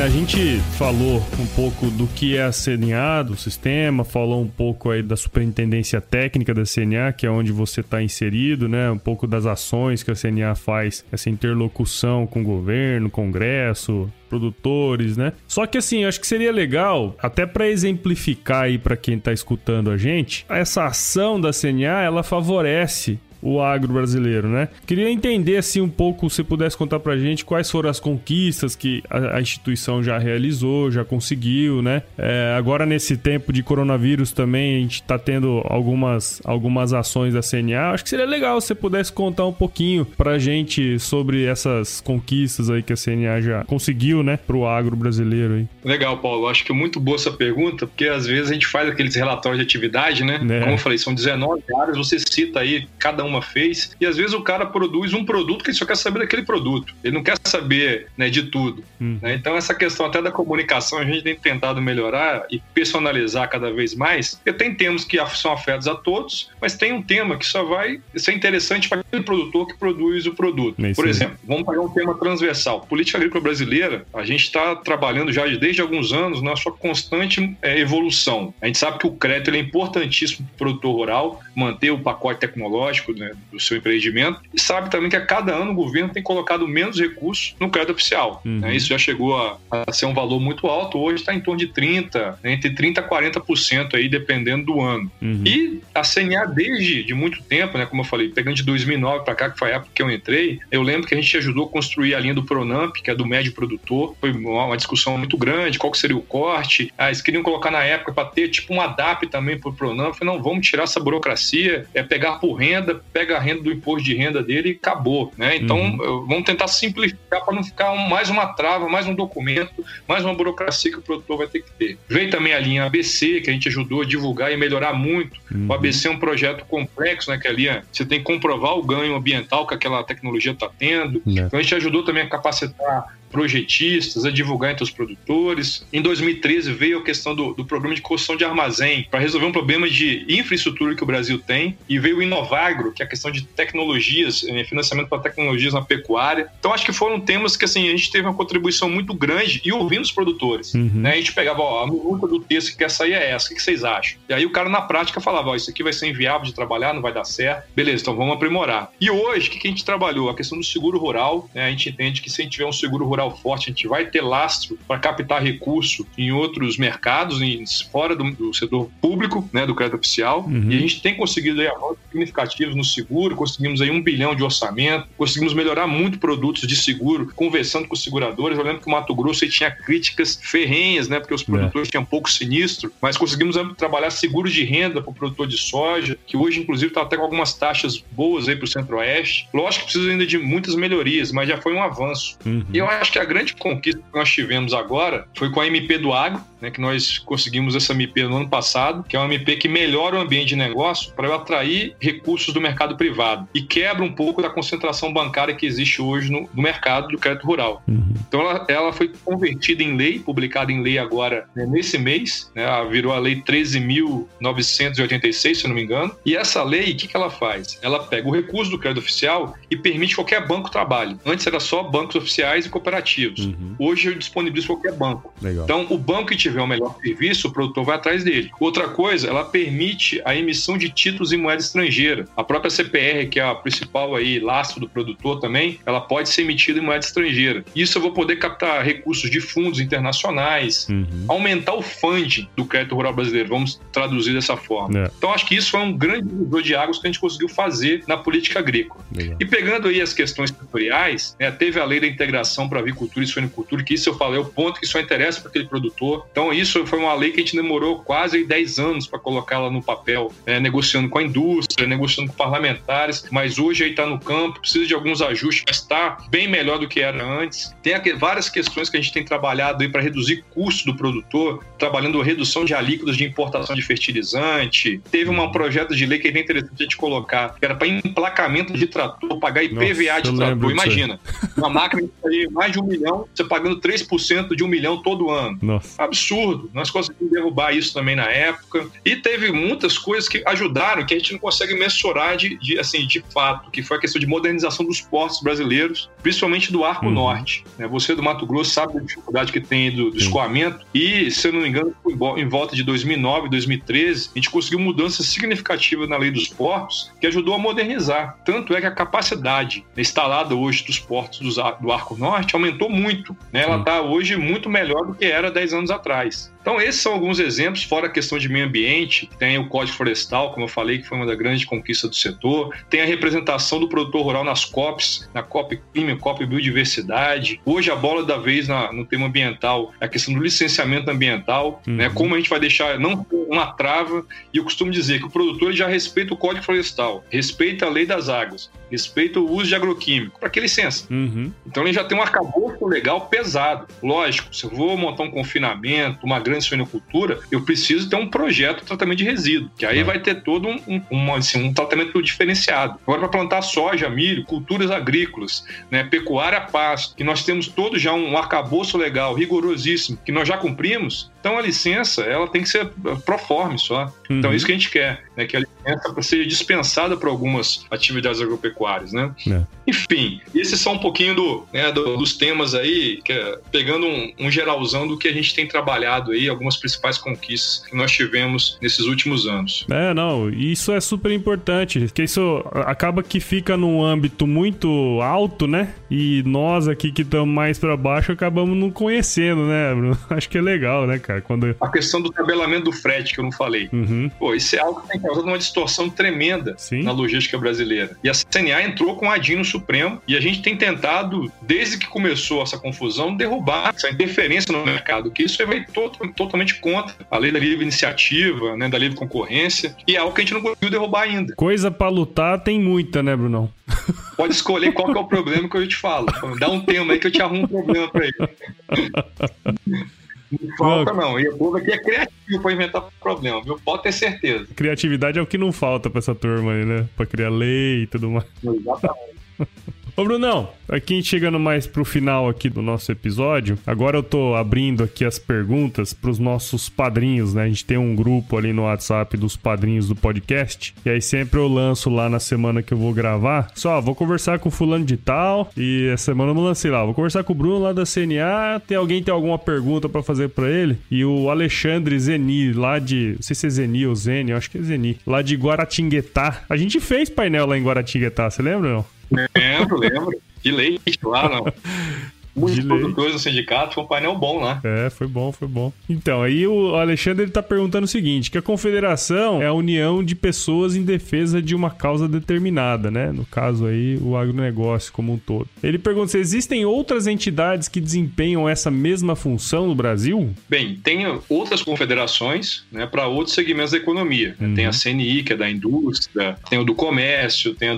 A gente falou um pouco do que é a CNA, do sistema, falou um pouco aí da superintendência técnica da CNA, que é onde você está inserido, né? Um pouco das ações que a CNA faz, essa interlocução com o governo, congresso, produtores, né? Só que assim, acho que seria legal, até para exemplificar aí para quem tá escutando a gente, essa ação da CNA, ela favorece o agro brasileiro, né? Queria entender assim um pouco, se pudesse contar pra gente quais foram as conquistas que a, a instituição já realizou, já conseguiu, né? É, agora nesse tempo de coronavírus também a gente tá tendo algumas, algumas ações da CNA. Acho que seria legal se você pudesse contar um pouquinho pra gente sobre essas conquistas aí que a CNA já conseguiu, né, pro agro brasileiro aí. Legal, Paulo. Acho que é muito boa essa pergunta, porque às vezes a gente faz aqueles relatórios de atividade, né? É. Como eu falei, são 19 áreas, você cita aí cada uma fez. E às vezes o cara produz um produto que ele só quer saber daquele produto. Ele não quer saber né, de tudo. Hum. Né? Então, essa questão até da comunicação, a gente tem tentado melhorar e personalizar cada vez mais. Porque tem temas que são afetos a todos, mas tem um tema que só vai ser interessante para aquele produtor que produz o produto. É Por exemplo, vamos pegar um tema transversal. Política agrícola brasileira, a gente está trabalhando já desde alguns anos na sua constante é, evolução. A gente sabe que o crédito é importantíssimo para o produtor rural, manter o pacote tecnológico né, do seu empreendimento e sabe também que a cada ano o governo tem colocado menos recursos no crédito oficial. Uhum. Né? Isso já chegou a, a, ser um valor muito alto, hoje está em torno de 30%, né? entre 30% a 40% aí, dependendo do ano. Uhum. E a CNA, desde de muito tempo, né, como eu falei, pegando de 2009 para cá, que foi a época que eu entrei, eu lembro que a gente ajudou a construir a linha do Pronamp, que é do médio produtor. Foi uma, discussão muito grande, qual que seria o corte. Ah, eles queriam colocar na época para ter tipo um ADAP também para o Pronamp. Não, vamos tirar essa burocracia, é pegar por renda, pega a renda do imposto de renda dele e acabou, né? Então, uhum. vamos tentar simplificar para não ficar um, mais uma trava, mais um documento, mais uma burocracia que o produtor vai ter que ter. Veio também a linha ABC, que a gente ajudou a divulgar e melhorar muito. Uhum. O ABC é um projeto complexo, né? Que a linha, você tem que comprovar o ganho ambiental que aquela tecnologia está tendo. Uhum. Então, a gente ajudou também a capacitar projetistas, a divulgar entre os produtores. Em 2013 veio a questão do, do programa de construção de armazém para resolver um problema de infraestrutura que o Brasil tem e veio o Inovagro, que é a questão de tecnologias, eh, financiamento para tecnologias na pecuária. Então acho que foram temas que assim a gente teve uma contribuição muito grande e ouvindo os produtores. Uhum. Né? A gente pegava, ó, a minuta do texto que quer sair é essa, o que vocês acham? E aí o cara na prática falava, ó, isso aqui vai ser inviável de trabalhar, não vai dar certo. Beleza, então vamos aprimorar. E hoje, o que, que a gente trabalhou? A questão do seguro rural, né? a gente entende que se a gente tiver um seguro rural forte, a gente vai ter lastro para captar recurso em outros mercados, em, fora do, do, setor público, né, do crédito oficial. Uhum. E a gente tem conseguido aí avanços significativos no seguro, conseguimos aí um bilhão de orçamento, conseguimos melhorar muito produtos de seguro, conversando com os seguradores. Eu lembro que o Mato Grosso tinha críticas ferrenhas, né, porque os é. produtores é. tinham pouco sinistro, mas conseguimos trabalhar seguros de renda para o produtor de soja, que hoje, inclusive, está até com algumas taxas boas aí para o Centro-Oeste. Lógico que precisa ainda de muitas melhorias, mas já foi um avanço. Uhum. E eu acho que a grande conquista que nós tivemos agora foi com a MP do Agro, né, que nós conseguimos essa MP no ano passado, que é uma MP que melhora o ambiente de negócio para atrair recursos do mercado privado e quebra um pouco da concentração bancária que existe hoje no, no mercado do crédito rural. Uhum. Então ela, ela, foi convertida em lei, publicada em lei agora né, nesse mês, né, virou a lei 13.986, se eu não me engano. E essa lei, o que, que ela faz? Ela pega o recurso do crédito oficial e permite qualquer banco trabalhe. Antes era só bancos oficiais e cooperativos. Uhum. Hoje eu disponibilizo qualquer banco. Legal. Então o banco que tiver o melhor serviço, o produtor vai atrás dele. Outra coisa, ela permite a emissão de títulos em moeda estrangeira. A própria CPR, que é a principal aí lastro do produtor também, ela pode ser emitida em moeda estrangeira. Isso eu vou poder captar recursos de fundos internacionais, uhum. aumentar o funding do crédito rural brasileiro, vamos traduzir dessa forma. É. Então acho que isso foi um grande divisor de águas que a gente conseguiu fazer na política agrícola. Legal. E pegando aí as questões setoriais, né, teve a lei da integração para avicultura e suinicultura, que isso eu falei, é o ponto que só interessa para aquele produtor. Então, isso foi uma lei que a gente demorou quase 10 anos para colocá-la no papel, é, negociando com a indústria, negociando com parlamentares, mas hoje aí está no campo, precisa de alguns ajustes, mas está bem melhor do que era antes. Tem várias questões que a gente tem trabalhado aí para reduzir custo do produtor, trabalhando redução de alíquotas de importação de fertilizante. Teve um projeto de lei que é bem interessante a gente colocar, que era para emplacamento de trator, pagar IPVA Nossa, de trator. Imagina, uma máquina de mais de um milhão, você pagando 3% de um milhão todo ano. Nossa. Absurdo. Nós conseguimos derrubar isso também na época. E teve muitas coisas que ajudaram, que a gente não consegue mensurar de, de assim, de fato, que foi a questão de modernização dos portos brasileiros, principalmente do Arco uhum. Norte. Né? Você do Mato Grosso sabe da dificuldade que tem do, do escoamento. E, se eu não me engano, em volta de 2009, 2013, a gente conseguiu mudança significativa na lei dos portos, que ajudou a modernizar. Tanto é que a capacidade instalada hoje dos portos do Arco Norte aumentou muito. Né? Ela está hoje muito melhor do que era 10 anos atrás. Então, esses são alguns exemplos, fora a questão de meio ambiente, tem o Código Florestal, como eu falei, que foi uma das grandes conquistas do setor, tem a representação do produtor rural nas COPs, na COP Clima, COP Biodiversidade. Hoje, a bola da vez na, no tema ambiental é a questão do licenciamento ambiental, né? uhum. né? como a gente vai deixar não uma trava, e eu costumo dizer que o produtor já respeita o Código Florestal, respeita a lei das águas, respeita o uso de agroquímico. Para que licença? Uhum. Então, ele já tem um arcabouço legal pesado. Lógico, se eu vou montar um confinamento, uma grande grande suinocultura, eu preciso ter um projeto de tratamento de resíduo, que aí vai ter todo um, um, um, assim, um tratamento diferenciado. Agora, para plantar soja, milho, culturas agrícolas, né, pecuária, pasto, que nós temos todo já um arcabouço legal, rigorosíssimo, que nós já cumprimos, então a licença ela tem que ser proforme só. Uhum. Então é isso que a gente quer, né? Que a licença seja dispensada para algumas atividades agropecuárias, né? É. Enfim, esses são um pouquinho do, né, do, dos temas aí, é, pegando um, um, geralzão do que a gente tem trabalhado aí, algumas principais conquistas que nós tivemos nesses últimos anos. É, não, isso é super importante, porque isso acaba que fica num âmbito muito alto, né? E nós aqui que estamos mais para baixo acabamos não conhecendo, né, Bruno? Acho que é legal, né, cara? Cara. Quando... A questão do tabelamento do frete, que eu não falei. Uhum. Pô, isso é algo que tem causado uma distorção tremenda Sim. na logística brasileira. E a CNA entrou com a DIN no Supremo e a gente tem tentado, desde que começou essa confusão, derrubar essa interferência no mercado, que isso vai to totalmente contra a lei da livre iniciativa, né, da livre concorrência, e é algo que a gente não conseguiu derrubar ainda. Coisa para lutar tem muita, né, Brunão? Pode escolher qual é o problema que eu te falo. Dá um tema aí que eu te arrumo um problema para ele. Não falta, não. E o povo aqui é criativo pra inventar problema, viu? Pode ter certeza. Criatividade é o que não falta pra essa turma aí, né? Pra criar lei e tudo mais. Exatamente. Ô, Brunão, aqui chegando mais pro final aqui do nosso episódio, agora eu tô abrindo aqui as perguntas pros nossos padrinhos, né? A gente tem um grupo ali no WhatsApp dos padrinhos do podcast, e aí sempre eu lanço lá na semana que eu vou gravar, só, vou conversar com fulano de tal, e essa semana eu não lancei lá, vou conversar com o Bruno lá da CNA, tem alguém tem alguma pergunta para fazer para ele? E o Alexandre Zeni, lá de, não sei se é Zeni ou Zeni, eu acho que é Zeni, lá de Guaratinguetá. A gente fez painel lá em Guaratinguetá, você lembra não? Lembro, lembro. De leite lá, Muitos produtores do sindicato, foi um painel bom lá. É, foi bom, foi bom. Então, aí o Alexandre ele tá perguntando o seguinte: que a confederação é a união de pessoas em defesa de uma causa determinada, né? No caso aí, o agronegócio como um todo. Ele pergunta se existem outras entidades que desempenham essa mesma função no Brasil? Bem, tem outras confederações, né, para outros segmentos da economia. Uhum. Tem a CNI, que é da indústria, tem o do comércio, tem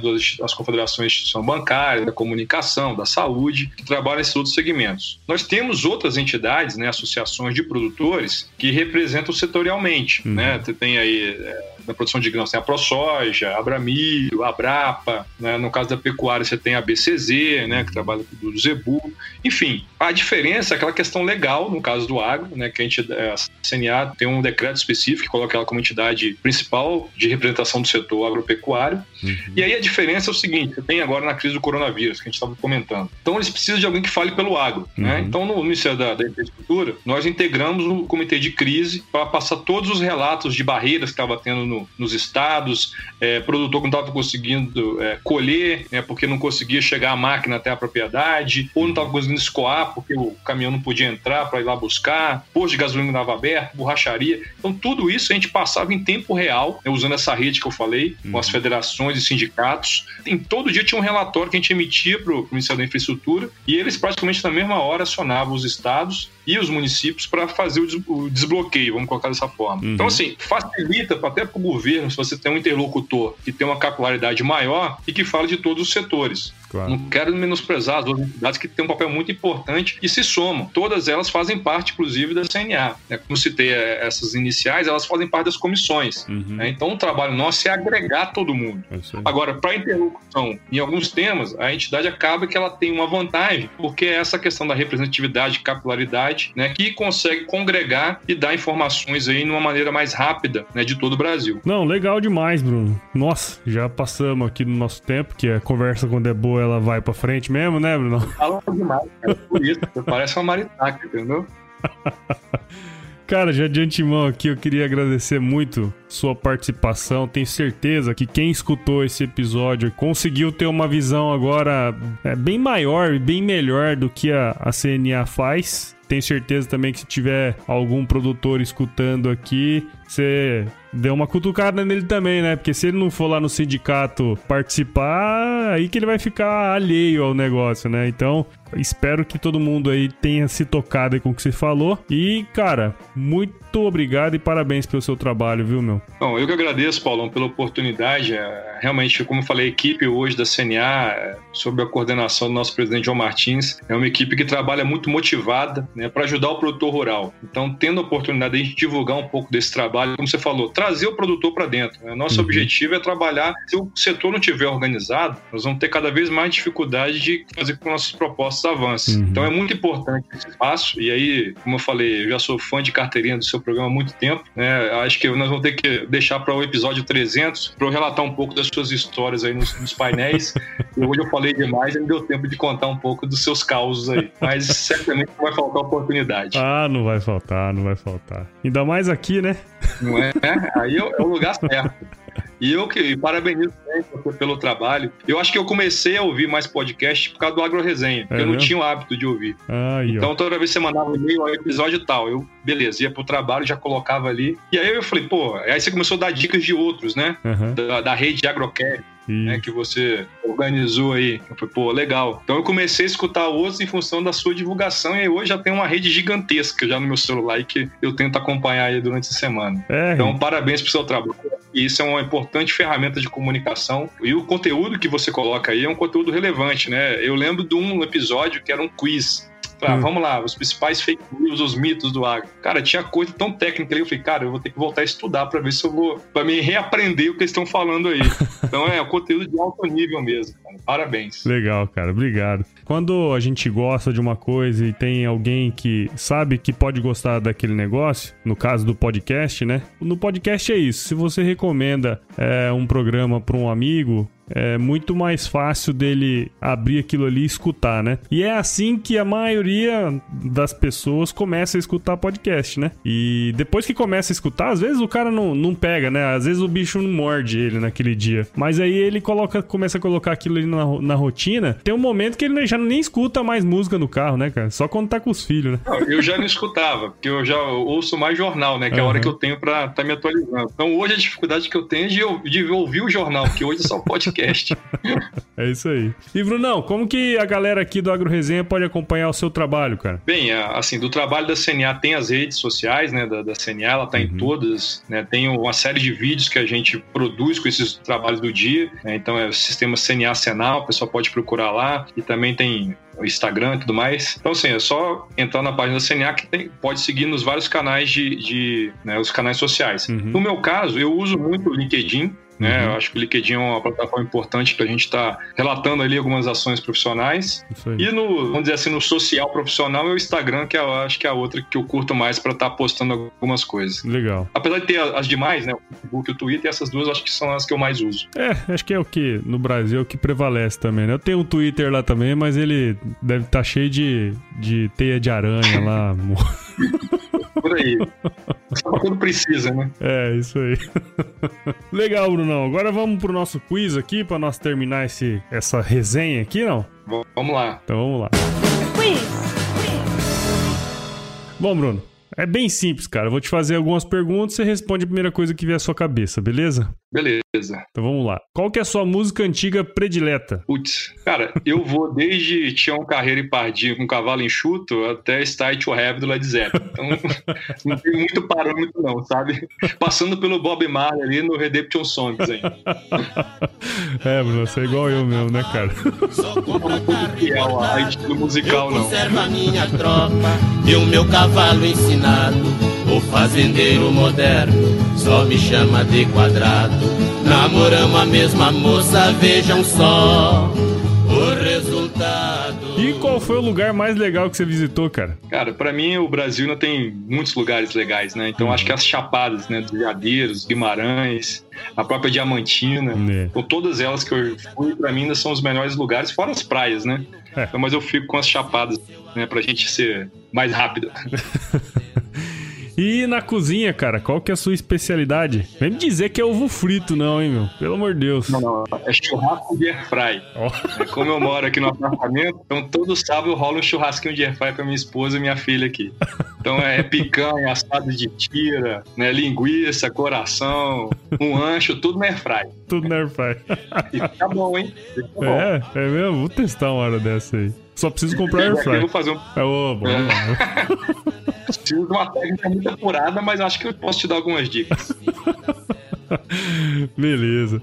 as confederações de instituição bancária, da comunicação, da saúde, que trabalham esses outros outros segmentos. Nós temos outras entidades, né, associações de produtores, que representam setorialmente. Uhum. Né? Você tem aí. É, na produção de grãos tem a ProSoja, a Abramilho, a Abrapa, né? no caso da pecuária você tem a BCZ, né? que trabalha com o Zebu. Enfim, a diferença é aquela questão legal, no caso do agro, né? que a, gente, a CNA tem um decreto específico que coloca ela como entidade principal de representação do setor agropecuário. Uhum. E aí a diferença é o seguinte, você tem agora na crise do coronavírus, que a gente estava comentando. Então eles precisam de alguém que fale pelo agro. Né? Uhum. Né? Então no Ministério da, da Infraestrutura, nós integramos o comitê de crise para passar todos os relatos de barreiras que estava tendo no no, nos estados, é, produtor que não estava conseguindo é, colher, né, porque não conseguia chegar a máquina até a propriedade, ou não estava conseguindo escoar porque o caminhão não podia entrar para ir lá buscar, posto de gasolina estava aberto, borracharia. Então, tudo isso a gente passava em tempo real, né, usando essa rede que eu falei, uhum. com as federações e sindicatos. Em todo dia tinha um relatório que a gente emitia para o Ministério da Infraestrutura e eles praticamente na mesma hora acionavam os estados e os municípios para fazer o desbloqueio, vamos colocar dessa forma. Uhum. Então, assim, facilita até para o governo se você tem um interlocutor que tem uma capilaridade maior e que fala de todos os setores. Claro. Não quero menosprezar as outras entidades que têm um papel muito importante e se somam. Todas elas fazem parte, inclusive, da CNA. Né? Como citei é, essas iniciais, elas fazem parte das comissões. Uhum. Né? Então, o trabalho nosso é agregar todo mundo. É Agora, para interlocução em alguns temas, a entidade acaba que ela tem uma vantagem, porque é essa questão da representatividade, capilaridade, né, que consegue congregar e dar informações aí de uma maneira mais rápida né, de todo o Brasil. Não, legal demais, Bruno. Nossa, já passamos aqui no nosso tempo, que a conversa quando é boa ela vai pra frente mesmo, né, Bruno? Fala demais, cara. Por isso, parece uma maritaca, entendeu? Cara, já de antemão aqui eu queria agradecer muito sua participação. Tenho certeza que quem escutou esse episódio conseguiu ter uma visão agora é, bem maior e bem melhor do que a, a CNA faz. Tenho certeza também que se tiver algum produtor escutando aqui, você deu uma cutucada nele também, né? Porque se ele não for lá no sindicato participar, aí que ele vai ficar alheio ao negócio, né? Então, espero que todo mundo aí tenha se tocado com o que você falou. E, cara, muito obrigado e parabéns pelo seu trabalho, viu, meu? Bom, eu que agradeço, Paulão, pela oportunidade. É, realmente, como eu falei, a equipe hoje da CNA, é, sob a coordenação do nosso presidente João Martins, é uma equipe que trabalha muito motivada né, para ajudar o produtor rural. Então, tendo a oportunidade de divulgar um pouco desse trabalho, como você falou, trazer o produtor para dentro. Né? Nosso uhum. objetivo é trabalhar. Se o setor não tiver organizado, nós vamos ter cada vez mais dificuldade de fazer com que nossas propostas avancem. Uhum. Então, é muito importante esse espaço. E aí, como eu falei, eu já sou fã de carteirinha do seu programa há muito tempo. Né? Acho que nós vamos ter que deixar para o episódio 300 para eu relatar um pouco das suas histórias aí nos, nos painéis. e hoje eu falei demais e não deu tempo de contar um pouco dos seus causos aí. Mas certamente não vai faltar oportunidade. Ah, não vai faltar, não vai faltar. Ainda mais aqui, né? Não é? Aí é o lugar certo. E eu que parabenizo você pelo trabalho. Eu acho que eu comecei a ouvir mais podcast por causa do Agro Resenha, é eu não tinha o hábito de ouvir. Aí, então, toda vez que você mandava um e-mail, episódio tal, eu, beleza, ia pro trabalho, já colocava ali. E aí eu falei, pô, aí você começou a dar dicas de outros, né? Uhum. Da, da rede de Né, que você organizou aí. Eu falei, pô, legal. Então eu comecei a escutar outros em função da sua divulgação e hoje já tem uma rede gigantesca já no meu celular e que eu tento acompanhar aí durante a semana. É, então, parabéns pro seu trabalho. Isso é uma importante ferramenta de comunicação e o conteúdo que você coloca aí é um conteúdo relevante, né? Eu lembro de um episódio que era um quiz ah, hum. vamos lá, os principais fake news, os mitos do agro. Cara, tinha coisa tão técnica ali, eu falei, cara, eu vou ter que voltar a estudar para ver se eu vou, para me reaprender o que eles estão falando aí. então é, um conteúdo de alto nível mesmo, cara. Parabéns. Legal, cara, obrigado. Quando a gente gosta de uma coisa e tem alguém que sabe que pode gostar daquele negócio, no caso do podcast, né? No podcast é isso. Se você recomenda é, um programa para um amigo, é muito mais fácil dele abrir aquilo ali e escutar, né? E é assim que a maioria das pessoas começa a escutar podcast, né? E depois que começa a escutar, às vezes o cara não, não pega, né? Às vezes o bicho não morde ele naquele dia. Mas aí ele coloca, começa a colocar aquilo ali na, na rotina. Tem um momento que ele já nem escuta mais música no carro, né, cara? Só quando tá com os filhos, né? Não, eu já não escutava, porque eu já ouço mais jornal, né? Que é a hora que eu tenho pra tá me atualizando. Então hoje a dificuldade que eu tenho é de, de ouvir o jornal, porque hoje é só podcast podcast. é isso aí. E, Brunão, como que a galera aqui do Agro Resenha pode acompanhar o seu trabalho, cara? Bem, assim, do trabalho da CNA tem as redes sociais, né, da, da CNA, ela tá uhum. em todas, né, tem uma série de vídeos que a gente produz com esses trabalhos do dia, né, então é o sistema CNA Senal, o pessoal pode procurar lá, e também tem o Instagram e tudo mais. Então, assim, é só entrar na página da CNA que tem, pode seguir nos vários canais de, de né, os canais sociais. Uhum. No meu caso, eu uso muito o LinkedIn, né? Uhum. Eu acho que o LinkedIn é uma plataforma importante para a gente estar tá relatando ali algumas ações profissionais. E no, vamos dizer assim, no social profissional é o Instagram, que eu acho que é a outra que eu curto mais para estar tá postando algumas coisas. Legal. Apesar de ter as demais, né? O Facebook e o Twitter, essas duas acho que são as que eu mais uso. É, acho que é o que no Brasil é o que prevalece também, né? Eu tenho um Twitter lá também, mas ele deve estar tá cheio de, de teia de aranha lá. Por aí. Só quando precisa, né? É, isso aí. Legal, Brunão. Agora vamos pro nosso quiz aqui, pra nós terminar esse, essa resenha aqui, não? Vamos lá. Então vamos lá. Quiz. Bom, Bruno, é bem simples, cara. Eu vou te fazer algumas perguntas e você responde a primeira coisa que vier à sua cabeça, beleza? Beleza. Então vamos lá. Qual que é a sua música antiga predileta? Putz, cara, eu vou desde Tião Carreira e Pardinho com Cavalo Enxuto até Start to Have do Led Zeppelin. Então não tem muito parâmetro não, sabe? Passando pelo Bob Marley ali no Redemption Songs aí. é, Bruno, você é igual eu mesmo, né, cara? Fiel a estilo musical, não. Conserva a minha tropa e o meu cavalo ensinado. O fazendeiro moderno só me chama de quadrado. Namoramos a mesma moça, vejam só o resultado. E qual foi o lugar mais legal que você visitou, cara? Cara, pra mim o Brasil ainda tem muitos lugares legais, né? Então acho que as chapadas, né? Dos Veadeiros, Guimarães, a própria Diamantina. É. Então todas elas que eu fui, pra mim ainda são os melhores lugares, fora as praias, né? É. Então, mas eu fico com as chapadas, né? Pra gente ser mais rápido. E na cozinha, cara, qual que é a sua especialidade? Vem me dizer que é ovo frito, não, hein, meu? Pelo amor de Deus. Não, não, é churrasco de airfry. Ó. É, Como eu moro aqui no apartamento, então todo sábado rola um churrasquinho de airfry pra minha esposa e minha filha aqui. Então é picanha, assado de tira, né, linguiça, coração, um ancho, tudo na airfry. Tudo na airfry. E tá bom, hein? Fica bom. É, é mesmo? Vou testar uma hora dessa aí. Só preciso comprar Aqui eu airfry. vou fazer um. É, ô, bom, lá. Preciso de uma técnica muito apurada, mas acho que eu posso te dar algumas dicas. Beleza.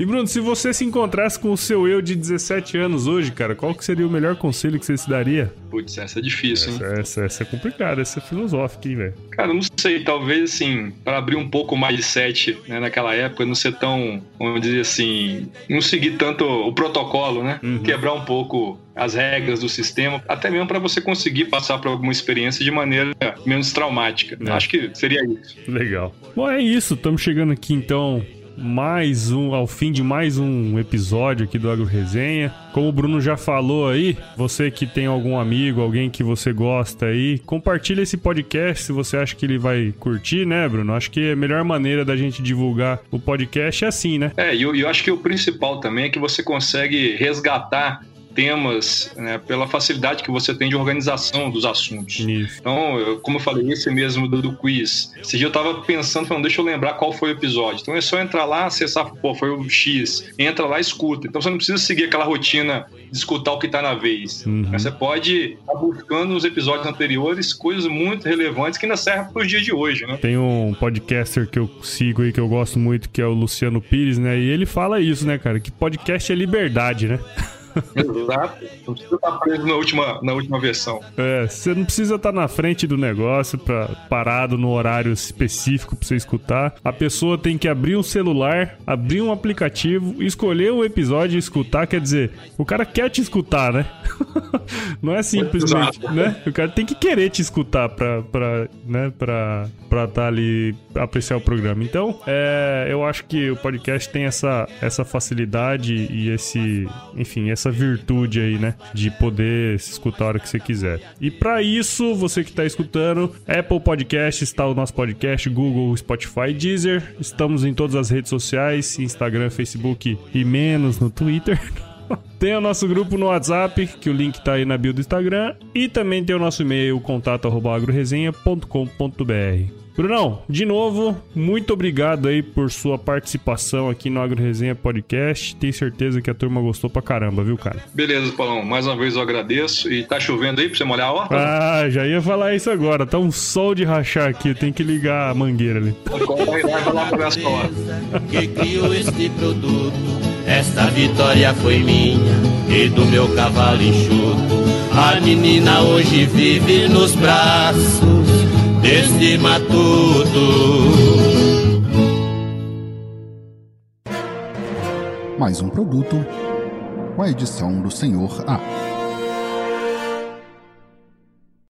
E Bruno, se você se encontrasse com o seu eu de 17 anos hoje, cara, qual que seria o melhor conselho que você se daria? Putz, essa é difícil, hein? Essa, essa, essa é complicada, essa é filosófica, hein, velho? Cara, não sei, talvez assim, para abrir um pouco mais de set né, naquela época, não ser tão, vamos dizer assim, não seguir tanto o protocolo, né? Uhum. Quebrar um pouco as regras do sistema, até mesmo para você conseguir passar por alguma experiência de maneira menos traumática. É. Acho que seria isso. Legal. Bom, é isso. Estamos chegando aqui então mais um ao fim de mais um episódio aqui do Agro Resenha. Como o Bruno já falou aí, você que tem algum amigo, alguém que você gosta aí, compartilha esse podcast se você acha que ele vai curtir, né, Bruno? Acho que a melhor maneira da gente divulgar o podcast é assim, né? É, e eu, eu acho que o principal também é que você consegue resgatar temas né, pela facilidade que você tem de organização dos assuntos. Isso. Então, eu- como eu falei, esse mesmo do, do quiz. Esse dia eu tava pensando, falando, deixa eu lembrar qual foi o episódio. Então é só entrar lá, acessar, pô, foi o X. Entra lá e escuta. Então você não precisa seguir aquela rotina de escutar o que tá na vez. Uhum. Você pode estar buscando nos episódios anteriores coisas muito relevantes que ainda servem para os dias de hoje, né? Tem um podcaster que eu sigo aí que eu gosto muito, que é o Luciano Pires, né? E ele fala isso, né, cara? Que podcast é liberdade, né? Exato. Não precisa estar preso na última, na última versão. É, você não precisa estar na frente do negócio pra, parado no horário específico pra você escutar. A pessoa tem que abrir um celular, abrir um aplicativo, escolher um episódio e escutar. Quer dizer, o cara quer te escutar, né? não é simplesmente, Exato. né? O cara tem que querer te escutar pra, pra, né? pra, pra tá ali, apreciar o programa. Então, é, eu acho que o podcast tem essa, essa facilidade e esse, enfim, essa virtude aí, né? De poder escutar a hora que você quiser. E pra isso, você que tá escutando, Apple Podcast está o nosso podcast, Google, Spotify, Deezer. Estamos em todas as redes sociais, Instagram, Facebook e menos no Twitter. Tem o nosso grupo no WhatsApp, que o link tá aí na bio do Instagram. E também tem o nosso e-mail, contato arroba agroresenha.com.br. Brunão, de novo, muito obrigado aí por sua participação aqui no Agro Resenha Podcast. Tenho certeza que a turma gostou pra caramba, viu, cara? Beleza, Paulão. Mais uma vez eu agradeço. E tá chovendo aí pra você molhar a horta? Ah, já ia falar isso agora. Tá um sol de rachar aqui, tem que ligar a mangueira ali. Corre lá e vai lá que criou este produto. Esta vitória foi minha e do meu cavalo enxuto. A menina hoje vive nos braços deste matuto. Mais um produto com a edição do Senhor A.